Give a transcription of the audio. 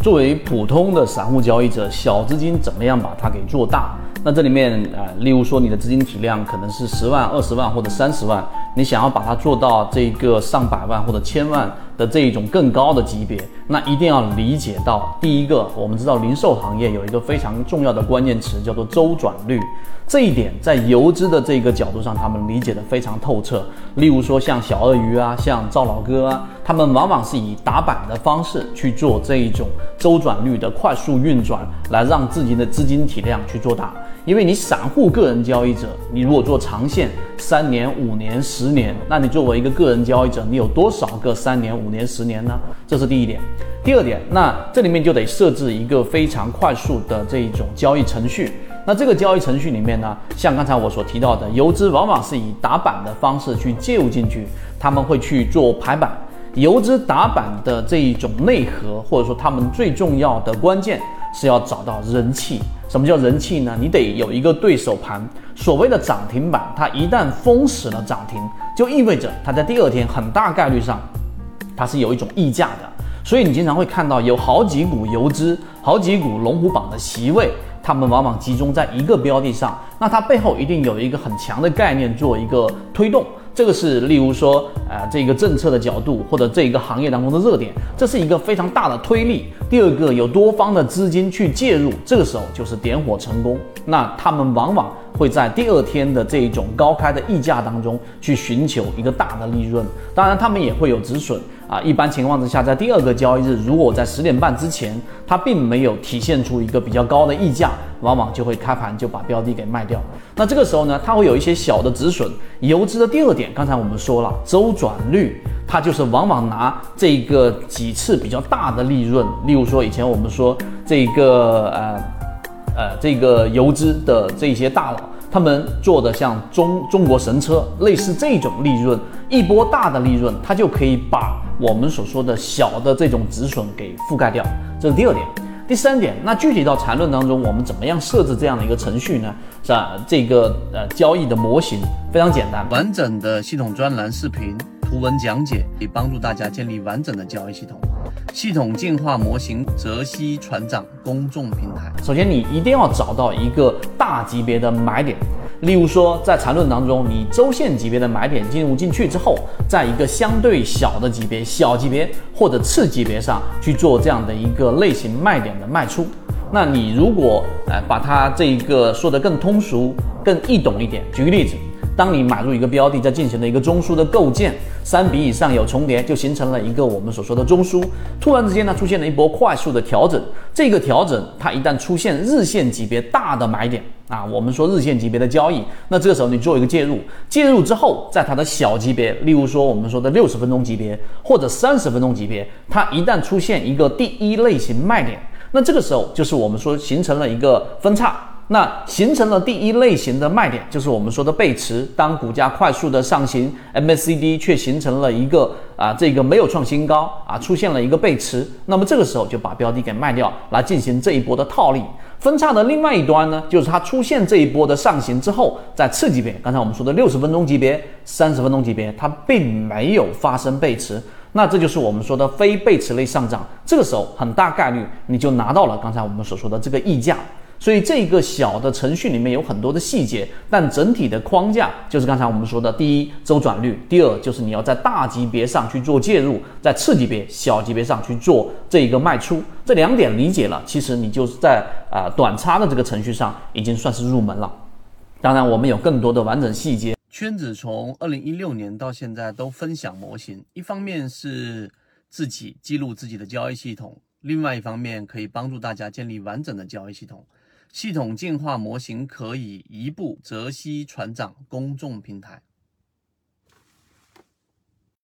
作为普通的散户交易者，小资金怎么样把它给做大？那这里面啊，例如说你的资金体量可能是十万、二十万或者三十万，你想要把它做到这个上百万或者千万的这一种更高的级别，那一定要理解到，第一个，我们知道零售行业有一个非常重要的关键词叫做周转率，这一点在游资的这个角度上，他们理解的非常透彻。例如说像小鳄鱼啊，像赵老哥啊，他们往往是以打板的方式去做这一种周转率的快速运转，来让自己的资金体量去做大。因为你散户个人交易者，你如果做长线三年、五年、十年，那你作为一个个人交易者，你有多少个三年、五年、十年呢？这是第一点。第二点，那这里面就得设置一个非常快速的这一种交易程序。那这个交易程序里面呢，像刚才我所提到的，游资往往是以打板的方式去介入进去，他们会去做排版。游资打板的这一种内核，或者说他们最重要的关键是要找到人气。什么叫人气呢？你得有一个对手盘。所谓的涨停板，它一旦封死了涨停，就意味着它在第二天很大概率上，它是有一种溢价的。所以你经常会看到有好几股游资、好几股龙虎榜的席位，他们往往集中在一个标的上，那它背后一定有一个很强的概念做一个推动。这个是，例如说，呃，这个政策的角度，或者这一个行业当中的热点，这是一个非常大的推力。第二个，有多方的资金去介入，这个时候就是点火成功。那他们往往会在第二天的这一种高开的溢价当中去寻求一个大的利润，当然他们也会有止损。啊，一般情况之下，在第二个交易日，如果在十点半之前，它并没有体现出一个比较高的溢价，往往就会开盘就把标的给卖掉。那这个时候呢，它会有一些小的止损。游资的第二点，刚才我们说了，周转率，它就是往往拿这个几次比较大的利润。例如说，以前我们说这个呃呃这个游资的这些大佬。他们做的像中中国神车类似这种利润，一波大的利润，它就可以把我们所说的小的这种止损给覆盖掉。这是第二点。第三点，那具体到缠论当中，我们怎么样设置这样的一个程序呢？是吧？这个呃交易的模型非常简单，完整的系统专栏视频、图文讲解，可以帮助大家建立完整的交易系统。系统进化模型泽西船长公众平台。首先，你一定要找到一个大级别的买点，例如说在缠论当中，你周线级别的买点进入进去之后，在一个相对小的级别、小级别或者次级别上去做这样的一个类型卖点的卖出。那你如果呃把它这一个说得更通俗、更易懂一点，举个例子。当你买入一个标的，在进行了一个中枢的构建，三笔以上有重叠，就形成了一个我们所说的中枢。突然之间呢，出现了一波快速的调整。这个调整，它一旦出现日线级别大的买点啊，我们说日线级别的交易，那这个时候你做一个介入，介入之后，在它的小级别，例如说我们说的六十分钟级别或者三十分钟级别，它一旦出现一个第一类型卖点，那这个时候就是我们说形成了一个分叉。那形成了第一类型的卖点，就是我们说的背驰。当股价快速的上行，MACD 却形成了一个啊，这个没有创新高啊，出现了一个背驰。那么这个时候就把标的给卖掉，来进行这一波的套利。分叉的另外一端呢，就是它出现这一波的上行之后，在次级别，刚才我们说的六十分钟级别、三十分钟级别，它并没有发生背驰。那这就是我们说的非背驰类上涨。这个时候很大概率你就拿到了刚才我们所说的这个溢价。所以这个小的程序里面有很多的细节，但整体的框架就是刚才我们说的：第一，周转率；第二，就是你要在大级别上去做介入，在次级别、小级别上去做这一个卖出。这两点理解了，其实你就是在啊短差的这个程序上已经算是入门了。当然，我们有更多的完整细节。圈子从二零一六年到现在都分享模型，一方面是自己记录自己的交易系统，另外一方面可以帮助大家建立完整的交易系统。系统进化模型可以移步泽西船长公众平台。